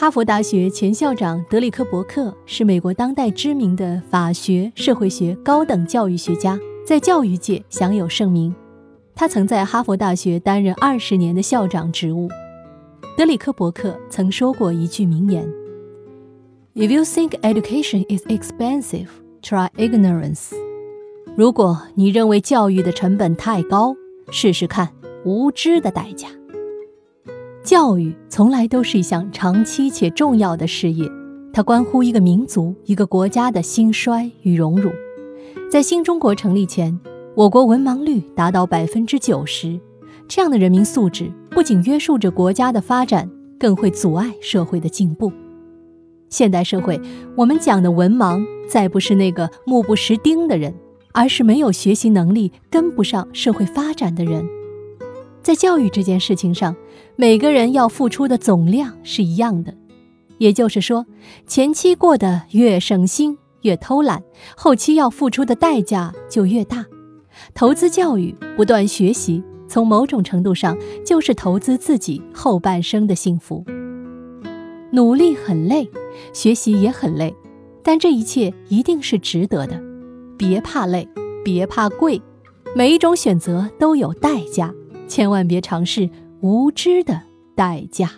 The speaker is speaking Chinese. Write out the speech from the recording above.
哈佛大学前校长德里克·伯克是美国当代知名的法学、社会学高等教育学家，在教育界享有盛名。他曾在哈佛大学担任二十年的校长职务。德里克·伯克曾说过一句名言：“If you think education is expensive, try ignorance。”如果你认为教育的成本太高，试试看无知的代价。教育从来都是一项长期且重要的事业，它关乎一个民族、一个国家的兴衰与荣辱。在新中国成立前，我国文盲率达到百分之九十，这样的人民素质不仅约束着国家的发展，更会阻碍社会的进步。现代社会，我们讲的文盲，再不是那个目不识丁的人，而是没有学习能力、跟不上社会发展的人。在教育这件事情上，每个人要付出的总量是一样的，也就是说，前期过得越省心、越偷懒，后期要付出的代价就越大。投资教育，不断学习，从某种程度上就是投资自己后半生的幸福。努力很累，学习也很累，但这一切一定是值得的。别怕累，别怕贵，每一种选择都有代价。千万别尝试无知的代价。